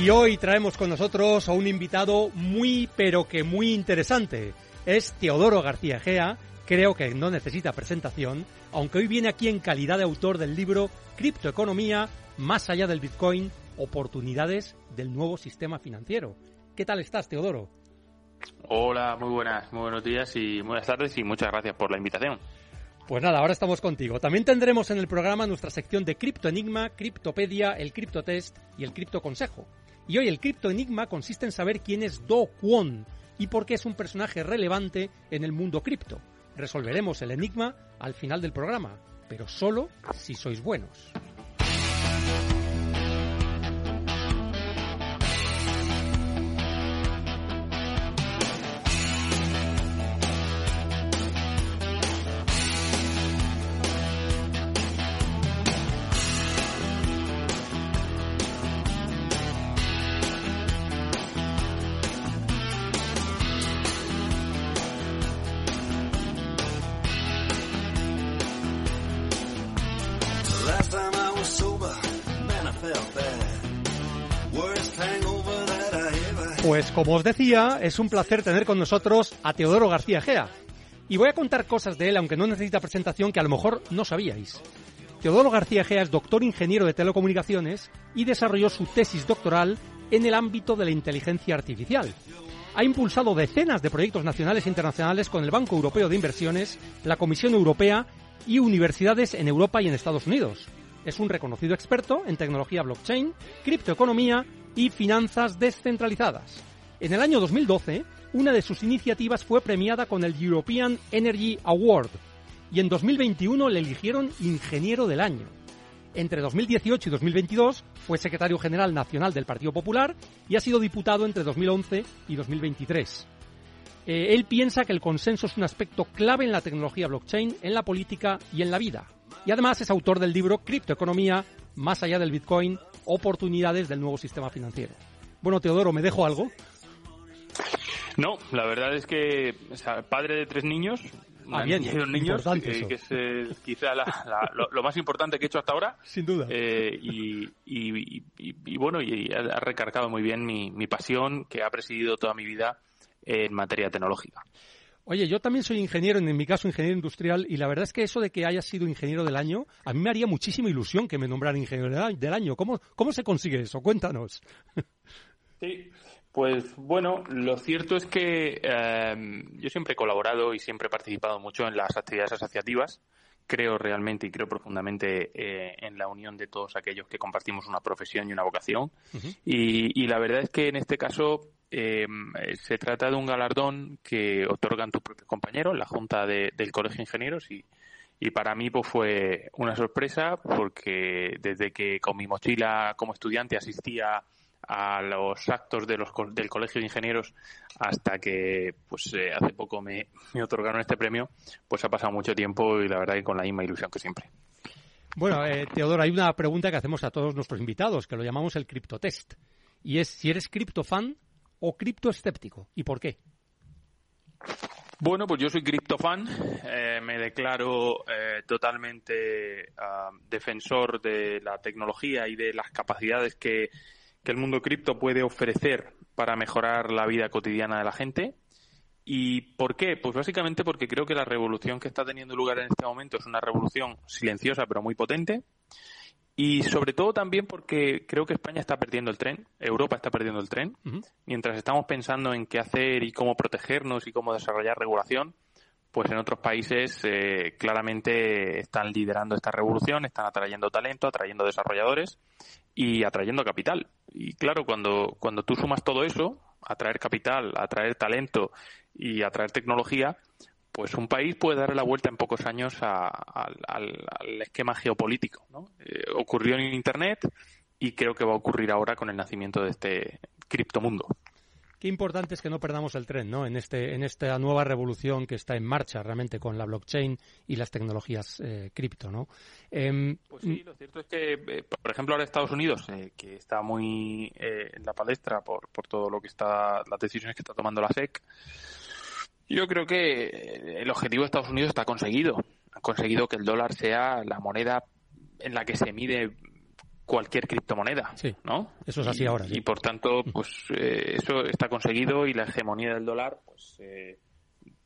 Y hoy traemos con nosotros a un invitado muy, pero que muy interesante. Es Teodoro García Gea, creo que no necesita presentación, aunque hoy viene aquí en calidad de autor del libro Criptoeconomía, más allá del Bitcoin, oportunidades del nuevo sistema financiero. ¿Qué tal estás, Teodoro? Hola, muy buenas, muy buenos días y buenas tardes y muchas gracias por la invitación. Pues nada, ahora estamos contigo. También tendremos en el programa nuestra sección de Cripto Enigma, Criptopedia, el Criptotest y el Cripto Consejo. Y hoy el Cripto Enigma consiste en saber quién es Do Kwon y por qué es un personaje relevante en el mundo cripto. Resolveremos el enigma al final del programa, pero solo si sois buenos. Como os decía, es un placer tener con nosotros a Teodoro García Gea. Y voy a contar cosas de él, aunque no necesita presentación, que a lo mejor no sabíais. Teodoro García Gea es doctor ingeniero de telecomunicaciones y desarrolló su tesis doctoral en el ámbito de la inteligencia artificial. Ha impulsado decenas de proyectos nacionales e internacionales con el Banco Europeo de Inversiones, la Comisión Europea y universidades en Europa y en Estados Unidos. Es un reconocido experto en tecnología blockchain, criptoeconomía y finanzas descentralizadas. En el año 2012, una de sus iniciativas fue premiada con el European Energy Award y en 2021 le eligieron Ingeniero del Año. Entre 2018 y 2022 fue secretario general nacional del Partido Popular y ha sido diputado entre 2011 y 2023. Eh, él piensa que el consenso es un aspecto clave en la tecnología blockchain, en la política y en la vida. Y además es autor del libro Criptoeconomía, más allá del Bitcoin, oportunidades del nuevo sistema financiero. Bueno, Teodoro, ¿me dejo algo? No, la verdad es que padre de tres niños, ah, bien, dos niños, eh, que es eh, quizá lo, más importante que he hecho hasta ahora. Sin duda. Eh, y, bueno, y ha recargado muy bien mi, mi pasión que ha presidido toda mi vida en materia tecnológica. Oye, yo también soy ingeniero, en mi caso ingeniero industrial, y la verdad es que eso de que haya sido ingeniero del año, a mí me haría muchísima ilusión que me nombraran ingeniero del año. ¿Cómo, cómo se consigue eso? Cuéntanos. Sí, pues bueno, lo cierto es que em, yo siempre he colaborado y siempre he participado mucho en las actividades asociativas. Creo realmente y creo profundamente eh, en la unión de todos aquellos que compartimos una profesión y una vocación. y, y la verdad es que en este caso eh, se trata de un galardón que otorgan tus propios compañeros, la Junta del Colegio de Ingenieros, y, y para mí pues fue una sorpresa porque desde que con mi mochila como estudiante asistía a los actos de los, del Colegio de Ingenieros hasta que pues eh, hace poco me, me, otorgaron este premio, pues ha pasado mucho tiempo y la verdad que con la misma ilusión que siempre. Bueno, eh, Teodoro, hay una pregunta que hacemos a todos nuestros invitados, que lo llamamos el criptotest. Y es si eres criptofan o criptoescéptico y por qué? Bueno, pues yo soy criptofan, eh, me declaro eh, totalmente ah, defensor de la tecnología y de las capacidades que, que el mundo cripto puede ofrecer para mejorar la vida cotidiana de la gente. ¿Y por qué? Pues básicamente porque creo que la revolución que está teniendo lugar en este momento es una revolución silenciosa pero muy potente y sobre todo también porque creo que España está perdiendo el tren, Europa está perdiendo el tren, mientras estamos pensando en qué hacer y cómo protegernos y cómo desarrollar regulación, pues en otros países eh, claramente están liderando esta revolución, están atrayendo talento, atrayendo desarrolladores y atrayendo capital. Y claro, cuando, cuando tú sumas todo eso, atraer capital, atraer talento y atraer tecnología, pues un país puede darle la vuelta en pocos años al, esquema geopolítico. Eh, ocurrió en Internet y creo que va a ocurrir ahora con el nacimiento de este criptomundo. Qué importante es que no perdamos el tren, ¿no? En este, en esta nueva revolución que está en marcha realmente con la blockchain y las tecnologías eh, cripto, ¿no? Em, pues sí, lo cierto es que, eh, por ejemplo, ahora Estados Unidos, eh, que está muy en la palestra por, por todo lo que está, las decisiones que está tomando la SEC, yo creo que el objetivo de Estados Unidos está conseguido. Ha conseguido que el dólar sea la moneda en la que se mide cualquier criptomoneda, sí, ¿no? Eso es así ahora. Y por tanto, pues eh, eso está conseguido y la hegemonía del dólar pues eh,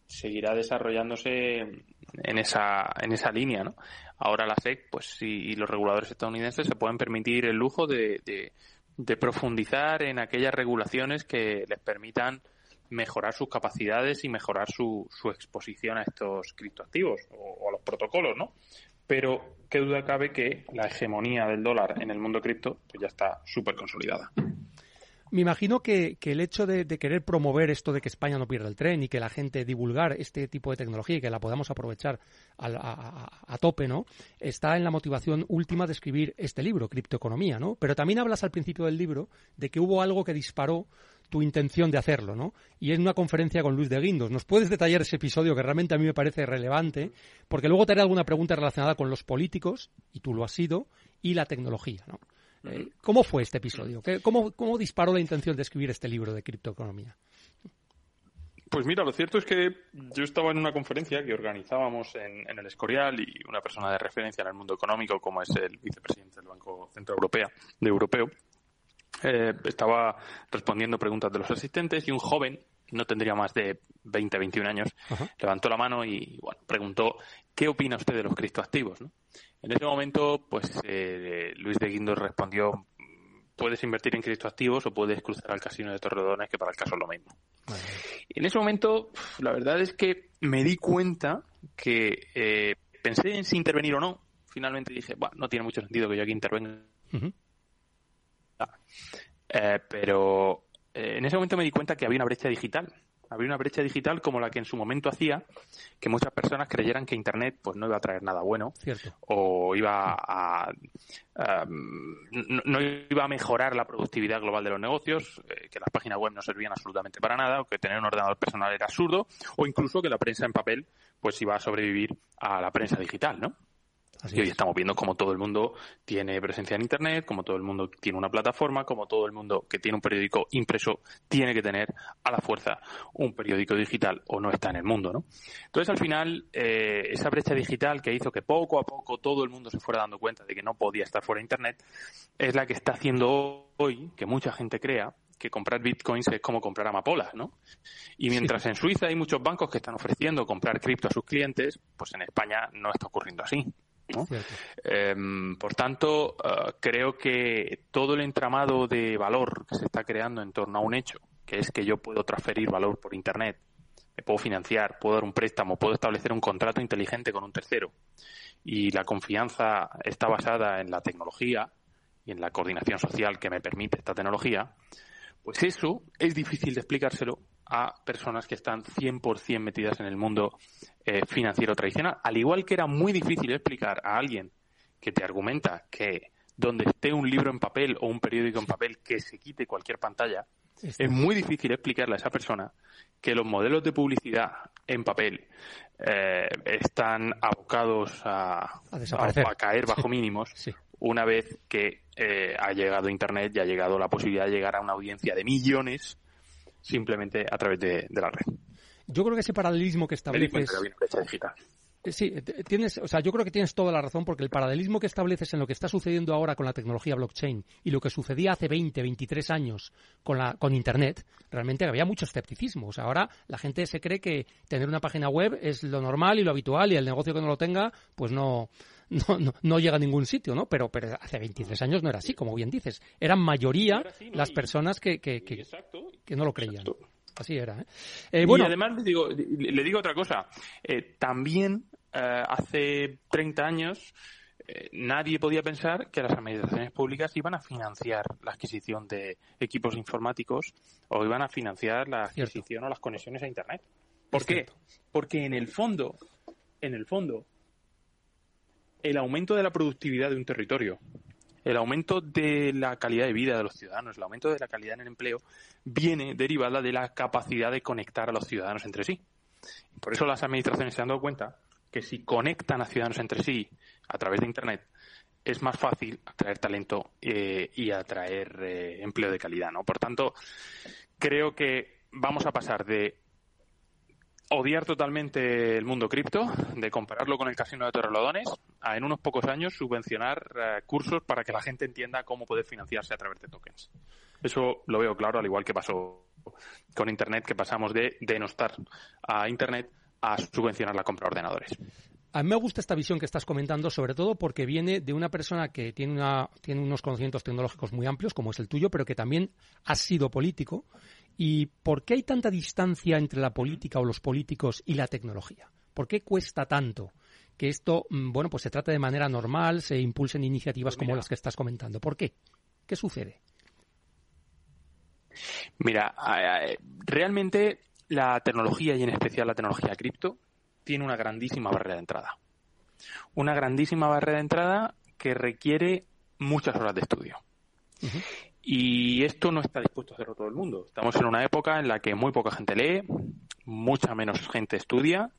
seguirá desarrollándose en esa en esa línea, ¿no? Ahora la SEC, pues y los reguladores estadounidenses se pueden permitir el lujo de, de, profundizar en aquellas regulaciones que les permitan mejorar sus capacidades y mejorar su, su exposición a estos criptoactivos o, o a los protocolos, ¿no? Pero qué duda cabe que la hegemonía del dólar en el mundo cripto pues ya está súper consolidada. Me imagino que, el hecho de, querer promover esto de que España no pierda el tren y que la gente divulgar este tipo de tecnología y que la podamos aprovechar a, tope, ¿no? Está en la motivación última de escribir este libro, Criptoeconomía, ¿no? Pero también hablas al principio del libro de que hubo algo que disparó tu intención de hacerlo, ¿no? Y en una conferencia con Luis de Guindos. ¿Nos puedes detallar ese episodio que realmente a mí me parece relevante? Porque luego te haré alguna pregunta relacionada con los políticos, y tú lo has sido, y la tecnología, ¿no? Eh, ¿Cómo fue este episodio? ¿Cómo, ¿Cómo disparó la intención de escribir este libro de criptoeconomía? Pues mira, lo cierto es que yo estaba en una conferencia que organizábamos en, el Escorial y una persona de referencia en el mundo económico, como es el vicepresidente del Banco Centro Europeo, de Europeo, eh, estaba respondiendo preguntas de los asistentes y un joven, no tendría más de 20, 21 años, levantó la mano y bueno, preguntó ¿qué opina usted de los criptoactivos? ¿no? En ese momento, pues eh, Luis de Guindos respondió puedes invertir en criptoactivos o puedes cruzar al casino de Torredones, que para el caso es lo mismo. en ese momento, la verdad es que me di cuenta que eh, pensé en si intervenir o no. Finalmente dije, bueno, no tiene mucho sentido que yo aquí intervenga. Eh, pero eh, en ese momento me di cuenta que había una brecha digital. Había una brecha digital como la que en su momento hacía que muchas personas creyeran que Internet pues no iba a traer nada bueno o iba a no, iba a mejorar la productividad global de los negocios, eh, que las páginas web no servían absolutamente para nada, o que tener un ordenador personal era absurdo, o incluso que la prensa en papel pues iba a sobrevivir a la prensa digital, ¿no? Y hoy estamos viendo como todo el mundo tiene presencia en Internet, como todo el mundo tiene una plataforma, como todo el mundo que tiene un periódico impreso tiene que tener a la fuerza un periódico digital o no está en el mundo, ¿no? Entonces, al final, eh, esa brecha digital que hizo que poco a poco todo el mundo se fuera dando cuenta de que no podía estar fuera de Internet, es la que está haciendo hoy que mucha gente crea que comprar bitcoins es como comprar amapolas, ¿no? Y mientras en Suiza hay muchos bancos que están ofreciendo comprar cripto a sus clientes, pues en España no está ocurriendo así. Em, por tanto, eh, creo que todo el entramado de valor que se está creando en torno a un hecho, que es que yo puedo transferir valor por Internet, me puedo financiar, puedo dar un préstamo, puedo establecer un contrato inteligente con un tercero, y la confianza está basada en la tecnología y en la coordinación social que me permite esta tecnología, pues eso es difícil de explicárselo a personas que están 100% metidas en el mundo eh, financiero tradicional. Al igual que era muy difícil explicar a alguien que te argumenta que donde esté un libro en papel o un periódico en papel que se quite cualquier pantalla, es muy difícil explicarle a esa persona que los modelos de publicidad en papel eh, están abocados a, a, caer bajo mínimos. Una vez que eh, ha llegado Internet y ha llegado la posibilidad de llegar a una audiencia de millones simplemente a través de, la red. Yo creo que ese paralelismo que estableces... Eh, sí, tienes, o sea, yo creo que tienes toda la razón porque el paralelismo que estableces en lo que está sucediendo ahora con la tecnología blockchain y lo que sucedía hace 20, 23 años con la con internet, realmente había mucho escepticismo. O sea, ahora la gente se cree que tener una página web es lo normal y lo habitual y el negocio que no lo tenga, pues no no, no, llega a ningún sitio, ¿no? Pero, pero hace 23 años no era así, como bien dices. Eran mayoría las personas que, que, que, no lo creían. así era. ¿eh? Eh, bueno, y además le digo, le digo otra cosa. también hace 30 años nadie podía pensar que las administraciones públicas iban a financiar la adquisición de equipos informáticos o iban a financiar la adquisición o las conexiones a Internet. ¿Por qué? Porque en el fondo, en el fondo, el aumento de la productividad de un territorio, el aumento de la calidad de vida de los ciudadanos, el aumento de la calidad en el empleo, viene derivada de la capacidad de conectar a los ciudadanos entre sí. Por eso las administraciones se han dado cuenta que si conectan a ciudadanos entre sí a través de Internet, es más fácil atraer talento eh, y atraer eh, empleo de calidad. ¿no? Por tanto, creo que vamos a pasar de odiar totalmente el mundo cripto, de compararlo con el casino de Torrelodones, a en unos pocos años subvencionar eh, cursos para que la gente entienda cómo poder financiarse a través de tokens. Eso lo veo claro, al igual que pasó con Internet, que pasamos de denostar a Internet a subvencionar la compra de ordenadores. A mí me gusta esta visión que estás comentando, sobre todo porque viene de una persona que tiene, una, tiene unos conocimientos tecnológicos muy amplios, como es el tuyo, pero que también ha sido político ¿Y por qué hay tanta distancia entre la política o los políticos y la tecnología? ¿Por qué cuesta tanto que esto, mm, bueno, pues se trate de manera normal, se impulsen iniciativas pues como las que estás comentando? ¿Por qué? ¿Qué sucede? Mira, realmente la tecnología y en especial la tecnología cripto tiene una grandísima barrera de entrada. Una grandísima barrera de entrada que requiere muchas horas de estudio. Y esto no está dispuesto a hacerlo todo el mundo. Estamos en una época en la que muy poca gente lee, mucha menos gente estudia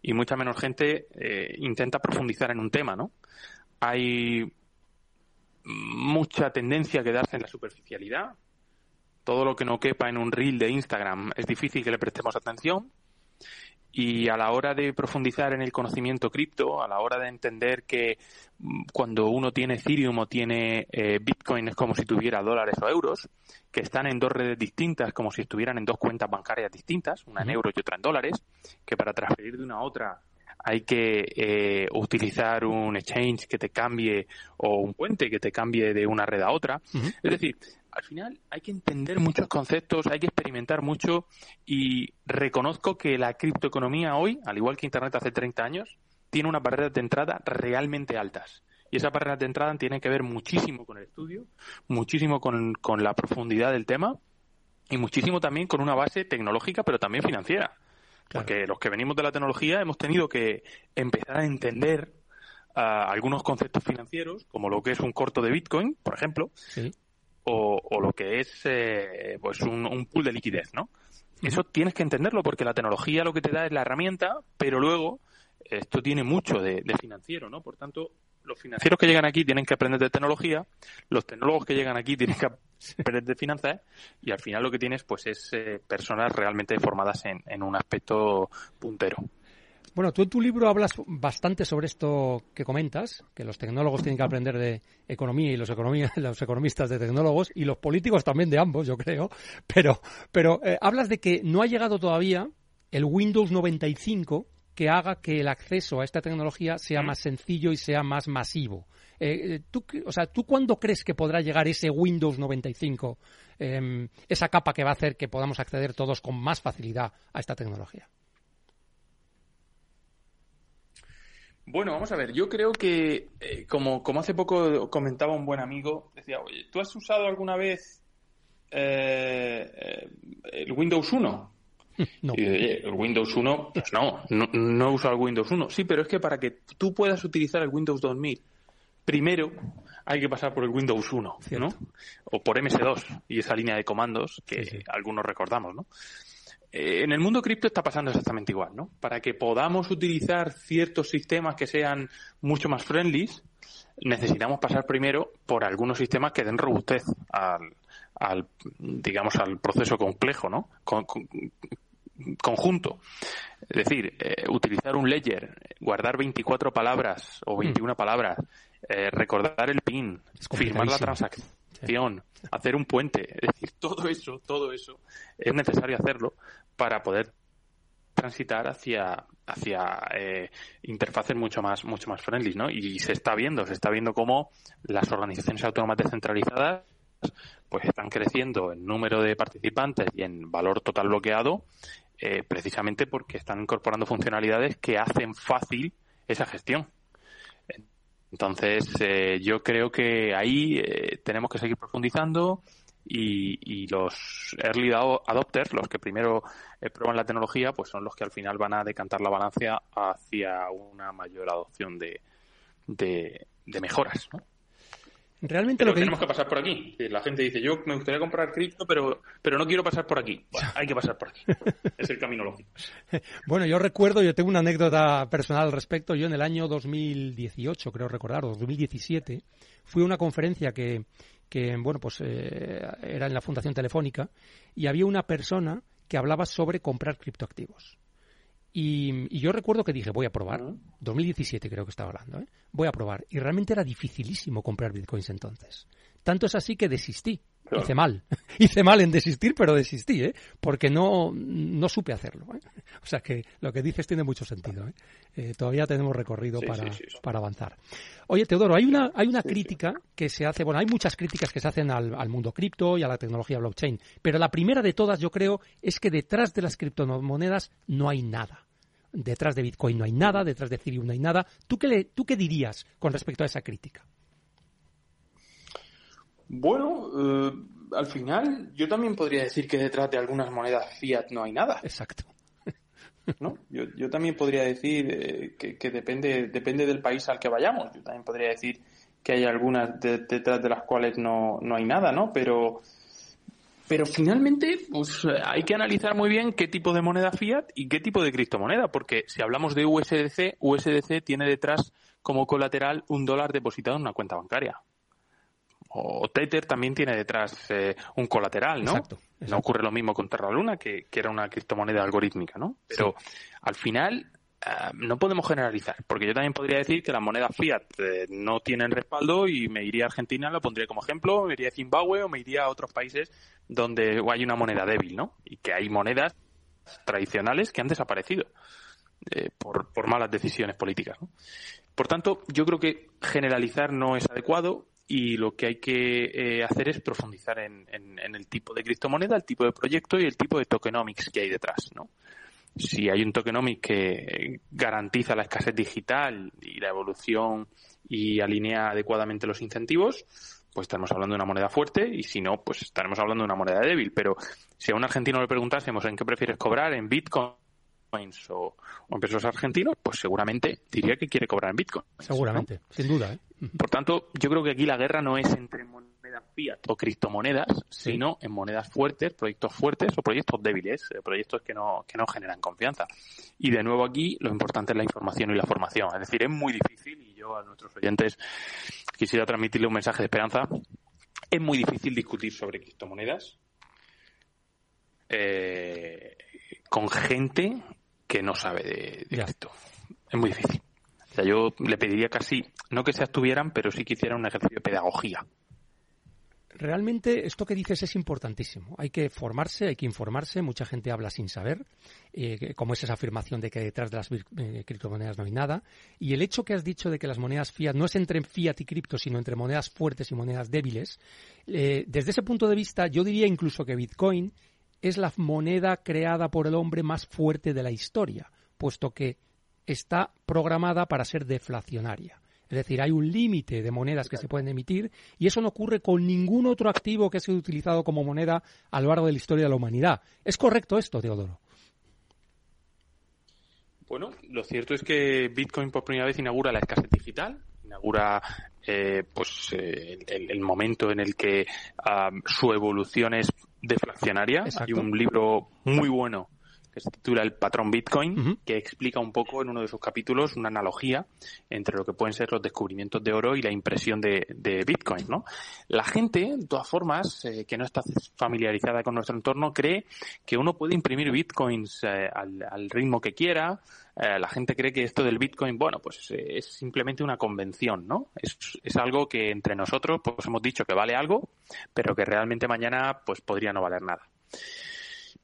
y mucha menos gente eh, intenta profundizar en un tema, ¿no? Hay mucha tendencia a quedarse en la superficialidad. Todo lo que no quepa en un reel de Instagram es difícil que le prestemos atención y a la hora de profundizar en el conocimiento cripto, a la hora de entender que mm, cuando uno tiene Ethereum o tiene eh, Bitcoin es como si tuviera dólares o euros, que están en dos redes distintas, como si estuvieran en dos cuentas bancarias distintas, una en euros y otra en dólares, que para transferir de una a otra hay que eh, utilizar un exchange que te cambie o un puente que te cambie de una red a otra. Es decir, al final hay que entender muchos conceptos, hay que experimentar mucho y reconozco que la criptoeconomía hoy, al igual que Internet hace 30 años, tiene unas barreras de entrada realmente altas. Y esas barreras de entrada tienen que ver muchísimo con el estudio, muchísimo con, la profundidad del tema y muchísimo también con una base tecnológica, pero también financiera. Porque los que venimos de la tecnología hemos tenido que empezar a entender ah, algunos conceptos financieros, como lo que es un corto de Bitcoin, por ejemplo, sí o, lo que es eh, pues un, pool de liquidez, ¿no? Eso tienes que entenderlo porque la tecnología lo que te da es la herramienta, pero luego esto tiene mucho de, financiero, ¿no? Por tanto, los financieros que llegan aquí tienen que aprender de tecnología, los tecnólogos que llegan aquí tienen que aprender de finanzas y al final lo que tienes pues es eh, personas realmente formadas en un aspecto puntero. Bueno, tú en tu libro hablas bastante sobre esto que comentas, que los tecnólogos tienen que aprender de economía y los, los economistas de tecnólogos y los políticos también de ambos, yo creo. Pero, pero eh, hablas de que no ha llegado todavía el Windows 95 que haga que el acceso a esta tecnología sea más sencillo y sea más masivo. Eh, eh, ¿tú, o sea, ¿tú cuándo crees que podrá llegar ese Windows 95, em, esa capa que va a hacer que podamos acceder todos con más facilidad a esta tecnología? Bueno, vamos a ver, yo creo que, eh, como, como hace poco comentaba un buen amigo, decía, oye, ¿tú has usado alguna vez eh, eh, el Windows 1? No. Y, el Windows 1, pues no, no, no he usado el Windows 1. Sí, pero es que para que tú puedas utilizar el Windows 2000, primero hay que pasar por el Windows 1, ¿no? O por MS2 y esa línea de comandos que algunos recordamos, ¿no? Eh, en el mundo cripto está pasando exactamente igual, ¿no? Para que podamos utilizar ciertos sistemas que sean mucho más friendly, necesitamos pasar primero por algunos sistemas que den robustez al, digamos, al proceso complejo, ¿no? conjunto. Es decir, eh, utilizar un ledger, guardar 24 palabras o 21 mm. palabras, eh, recordar el PIN, firmar la transacción hacer un puente, es decir, todo eso, todo eso es necesario hacerlo para poder transitar hacia hacia eh, interfaces mucho más mucho más friendly, ¿no? Y se está viendo, se está viendo cómo las organizaciones autónomas descentralizadas pues están creciendo en número de participantes y en valor total bloqueado eh, precisamente porque están incorporando funcionalidades que hacen fácil esa gestión. Entonces, eh, yo creo que ahí eh, tenemos que seguir profundizando y, los early adopters, los que primero prueban la tecnología, pues son los que al final van a decantar la balanza hacia una mayor adopción de, de, de mejoras. ¿no? Realmente lo que tenemos que pasar por aquí. La gente dice, yo me gustaría comprar cripto, pero, pero no quiero pasar por aquí. hay que pasar por aquí. es el camino lógico. Bueno, yo recuerdo, yo tengo una anécdota personal al respecto. Yo en el año 2018, creo recordar, o 2017, fui a una conferencia que, que bueno, pues eh, era en la Fundación Telefónica y había una persona que hablaba sobre comprar criptoactivos. Y, yo recuerdo que dije, voy a probar. 2017 creo que estaba hablando, ¿eh? Voy a probar. Y realmente era dificilísimo comprar bitcoins entonces. Tanto es así que desistí. Hice mal. Hice mal en desistir, pero desistí, ¿eh? Porque no, no supe hacerlo. ¿eh? O sea que lo que dices tiene mucho sentido. ¿eh? eh todavía tenemos recorrido para, para avanzar. Oye, Teodoro, hay una, hay una crítica que se hace, bueno, hay muchas críticas que se hacen al, al mundo cripto y a la tecnología blockchain, pero la primera de todas, yo creo, es que detrás de las criptomonedas no hay nada detrás de Bitcoin no hay nada, detrás de Ethereum no hay nada. ¿Tú qué, le, ¿Tú qué dirías con respecto a esa crítica? Bueno, eh, al final yo también podría decir que detrás de algunas monedas fiat no hay nada. Exacto. ¿No? Yo, yo también podría decir eh, que, depende, depende del país al que vayamos. Yo también podría decir que hay algunas detrás de las cuales no, no hay nada, ¿no? Pero pero finalmente, pues hay que analizar muy bien qué tipo de moneda fiat y qué tipo de criptomoneda, porque si hablamos de USDC, USDC tiene detrás como colateral un dólar depositado en una cuenta bancaria. O Tether también tiene detrás eh, un colateral, ¿no? Exacto, No ocurre lo mismo con Terra Luna, que, era una criptomoneda algorítmica, ¿no? Pero al final Ah, no podemos generalizar, porque yo también podría decir que las monedas fiat eh, no tienen respaldo y me iría a Argentina, lo pondría como ejemplo, me iría a Zimbabue o me iría a otros países donde hay una moneda débil, ¿no? Y que hay monedas tradicionales que han desaparecido eh, por, por, malas decisiones políticas. Por tanto, yo creo que generalizar no es adecuado y lo que hay que eh, hacer es profundizar en, el tipo de criptomoneda, el tipo de proyecto y el tipo de tokenomics que hay detrás, ¿no? si hay un tokenomics que garantiza la escasez digital y la evolución y alinea adecuadamente los incentivos, pues estaremos hablando de una moneda fuerte y si no, pues estaremos hablando de una moneda débil. Pero si a un argentino le preguntásemos en qué prefieres cobrar, en Bitcoin o, en pesos argentinos, pues seguramente diría que quiere cobrar en Bitcoin. Seguramente, sin duda. ¿eh? Por tanto, yo creo que aquí la guerra no es entre fiat o criptomonedas, sino en monedas fuertes, proyectos fuertes o proyectos débiles, eh, proyectos que no, que no generan confianza. Y de nuevo aquí lo importante es la información y la formación. Es decir, es muy difícil, y yo a nuestros oyentes quisiera transmitirle un mensaje de esperanza, es muy difícil discutir sobre criptomonedas eh, con gente que no sabe de, de esto. Es muy difícil. Yo le pediría casi, no que se abstuvieran, pero sí que hicieran un ejercicio de pedagogía realmente esto que dices es importantísimo. Hay que formarse, hay que informarse. Mucha gente habla sin saber, eh, como es esa afirmación de que detrás de las eh, criptomonedas no hay nada. Y el hecho que has dicho de que las monedas fiat no es entre fiat y cripto, sino entre monedas fuertes y monedas débiles, eh, desde ese punto de vista yo diría incluso que Bitcoin es la moneda creada por el hombre más fuerte de la historia, puesto que está programada para ser deflacionaria. Es decir, hay un límite de monedas que se pueden emitir y eso no ocurre con ningún otro activo que ha sido utilizado como moneda a lo largo de la historia de la humanidad. ¿Es correcto esto, Teodoro? Bueno, lo cierto es que Bitcoin por primera vez inaugura la escasez digital, inaugura eh, pues eh, el, momento en el que ah, su evolución es deflacionaria. Hay un libro muy bueno que se titula El patrón Bitcoin, que explica un poco en uno de sus capítulos una analogía entre lo que pueden ser los descubrimientos de oro y la impresión de, Bitcoin, ¿no? La gente, de todas formas, eh, que no está familiarizada con nuestro entorno, cree que uno puede imprimir Bitcoins eh, al, ritmo que quiera. Eh, la gente cree que esto del Bitcoin, bueno, pues es simplemente una convención, ¿no? Es, es algo que entre nosotros, pues hemos dicho que vale algo, pero que realmente mañana, pues podría no valer nada.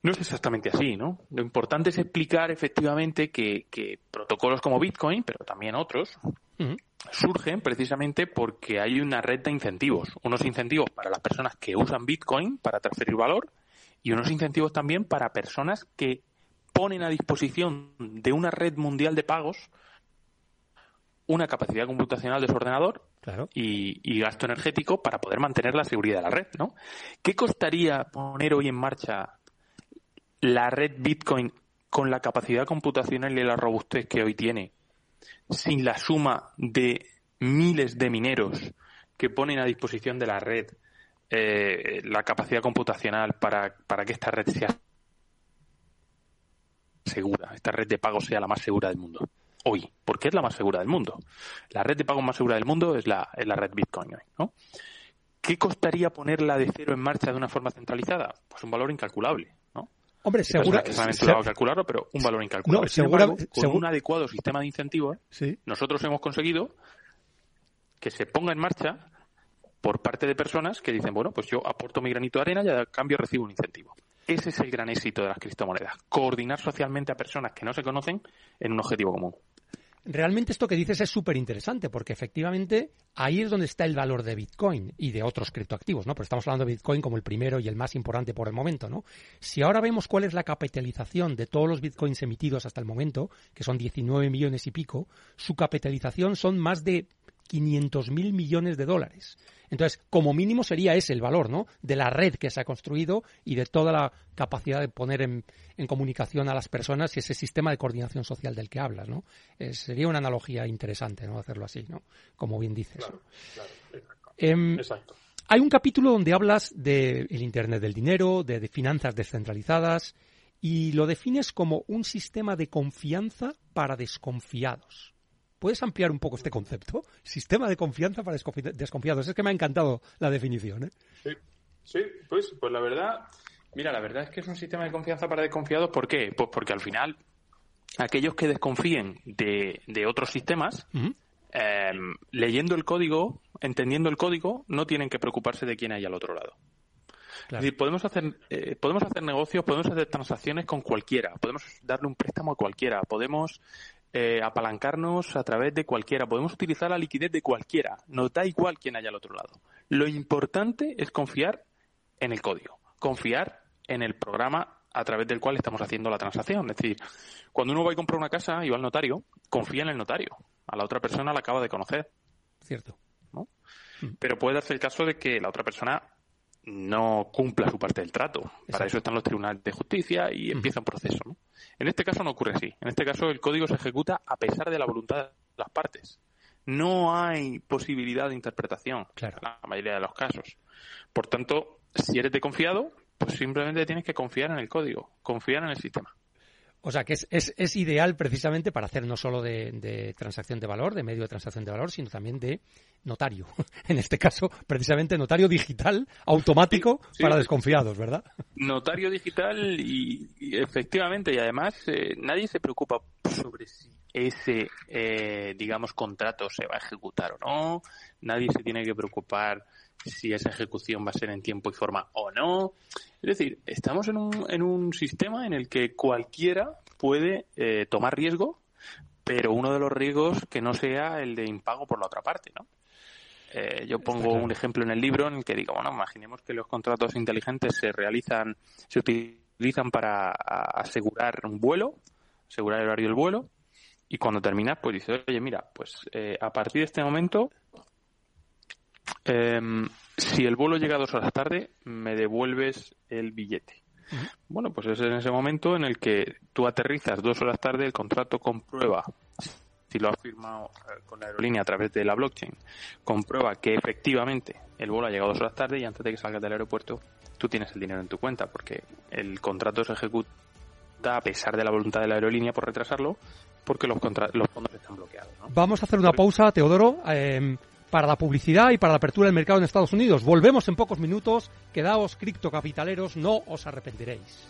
No es exactamente así, ¿no? Lo importante es explicar efectivamente que, protocolos como Bitcoin, pero también otros, surgen precisamente porque hay una red de incentivos. Unos incentivos para las personas que usan Bitcoin para transferir valor y unos incentivos también para personas que ponen a disposición de una red mundial de pagos una capacidad computacional de su ordenador y, gasto energético para poder mantener la seguridad de la red, ¿no? ¿Qué costaría poner hoy en marcha la red Bitcoin con la capacidad computacional y la robustez que hoy tiene, sin la suma de miles de mineros que ponen a disposición de la red eh, la capacidad computacional para, para que esta red sea segura, esta red de pago sea la más segura del mundo hoy, porque es la más segura del mundo. La red de pago más segura del mundo es la, es la red Bitcoin ¿no? ¿Qué costaría ponerla de cero en marcha de una forma centralizada? Pues un valor incalculable, Hombre, seguro que se a calcularlo, pero un valor incalculable. No, con un adecuado sistema de incentivos, nosotros hemos conseguido que se ponga en marcha por parte de personas que dicen, bueno, pues yo aporto mi granito de arena y a cambio recibo un incentivo. Ese es el gran éxito de las criptomonedas, coordinar socialmente a personas que no se conocen en un objetivo común. Realmente esto que dices es súper interesante porque efectivamente ahí es donde está el valor de Bitcoin y de otros criptoactivos, ¿no? Pero estamos hablando de Bitcoin como el primero y el más importante por el momento, ¿no? Si ahora vemos cuál es la capitalización de todos los Bitcoins emitidos hasta el momento, que son 19 millones y pico, su capitalización son más de 500 mil millones de dólares. Entonces, como mínimo sería ese el valor, ¿no? De la red que se ha construido y de toda la capacidad de poner en, comunicación a las personas y ese sistema de coordinación social del que hablas, ¿no? Eh, sería una analogía interesante, ¿no? Hacerlo así, ¿no? Como bien dices. Claro, em, exacto. Hay un capítulo donde hablas del Internet del dinero, de finanzas descentralizadas, y lo defines como un sistema de confianza para desconfiados. ¿Puedes ampliar un poco este concepto? Sistema de confianza para desconfiados. Es que me ha encantado la definición. ¿eh? Sí, sí pues, pues la verdad, mira, la verdad es que es un sistema de confianza para desconfiados. ¿Por qué? Pues porque al final aquellos que desconfíen de, otros sistemas, em, leyendo el código, entendiendo el código, no tienen que preocuparse de quién hay al otro lado. Es decir, podemos hacer, eh, podemos hacer negocios, podemos hacer transacciones con cualquiera, podemos darle un préstamo a cualquiera, podemos eh, apalancarnos a través de cualquiera, podemos utilizar la liquidez de cualquiera, nos da igual quién haya al otro lado. Lo importante es confiar en el código, confiar en el programa a través del cual estamos haciendo la transacción. Es decir, cuando uno va a comprar una casa y va al notario, confía en el notario. A la otra persona la acaba de conocer. Cierto. ¿no? Pero puede darse el caso de que la otra persona no cumpla su parte del trato. Para eso están los tribunales de justicia y empieza un proceso. ¿no? En este caso no ocurre así. En este caso el código se ejecuta a pesar de la voluntad de las partes. No hay posibilidad de interpretación en la mayoría de los casos. Por tanto, si eres de confiado, pues simplemente tienes que confiar en el código, confiar en el sistema. O sea, que es, es, ideal precisamente para hacer no solo de, transacción de valor, de medio de transacción de valor, sino también de notario. En este caso, precisamente notario digital automático para desconfiados, ¿verdad? Notario digital y, efectivamente, y además eh, nadie se preocupa sobre si ese, eh, digamos, contrato se va a ejecutar o no. Nadie se tiene que preocupar si esa ejecución va a ser en tiempo y forma o no. Es decir, estamos en un, en un sistema en el que cualquiera puede eh, tomar riesgo, pero uno de los riesgos que no sea el de impago por la otra parte, ¿no? Eh, yo pongo un ejemplo en el libro en el que digo, bueno, imaginemos que los contratos inteligentes se realizan, se utilizan para asegurar un vuelo, asegurar el horario del vuelo, y cuando terminas, pues dices, oye, mira, pues eh, a partir de este momento Em, si el vuelo llega dos horas tarde, me devuelves el billete. Bueno, pues es en ese momento en el que tú aterrizas dos horas tarde, el contrato comprueba, si lo has firmado eh, con la aerolínea a través de la blockchain, comprueba que efectivamente el vuelo ha llegado dos horas tarde y antes de que salgas del aeropuerto tú tienes el dinero en tu cuenta porque el contrato se ejecuta a pesar de la voluntad de la aerolínea por retrasarlo porque los, fondos están bloqueados. Vamos a hacer una pausa, Teodoro. Eh, para la publicidad y para la apertura del mercado en Estados Unidos. Volvemos en pocos minutos. Quedaos criptocapitaleros, no os arrepentiréis.